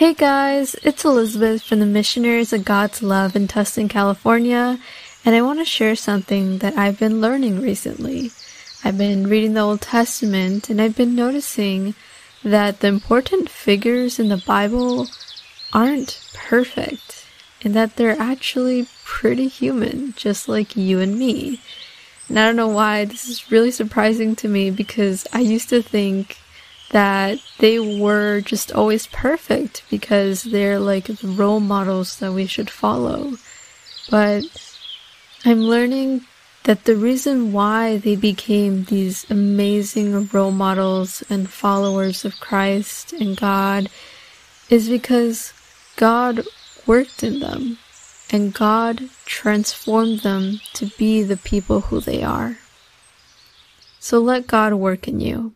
Hey guys, it's Elizabeth from the Missionaries of God's Love in Tustin, California, and I want to share something that I've been learning recently. I've been reading the Old Testament and I've been noticing that the important figures in the Bible aren't perfect and that they're actually pretty human, just like you and me. And I don't know why this is really surprising to me because I used to think that they were just always perfect because they're like the role models that we should follow. But I'm learning that the reason why they became these amazing role models and followers of Christ and God is because God worked in them and God transformed them to be the people who they are. So let God work in you.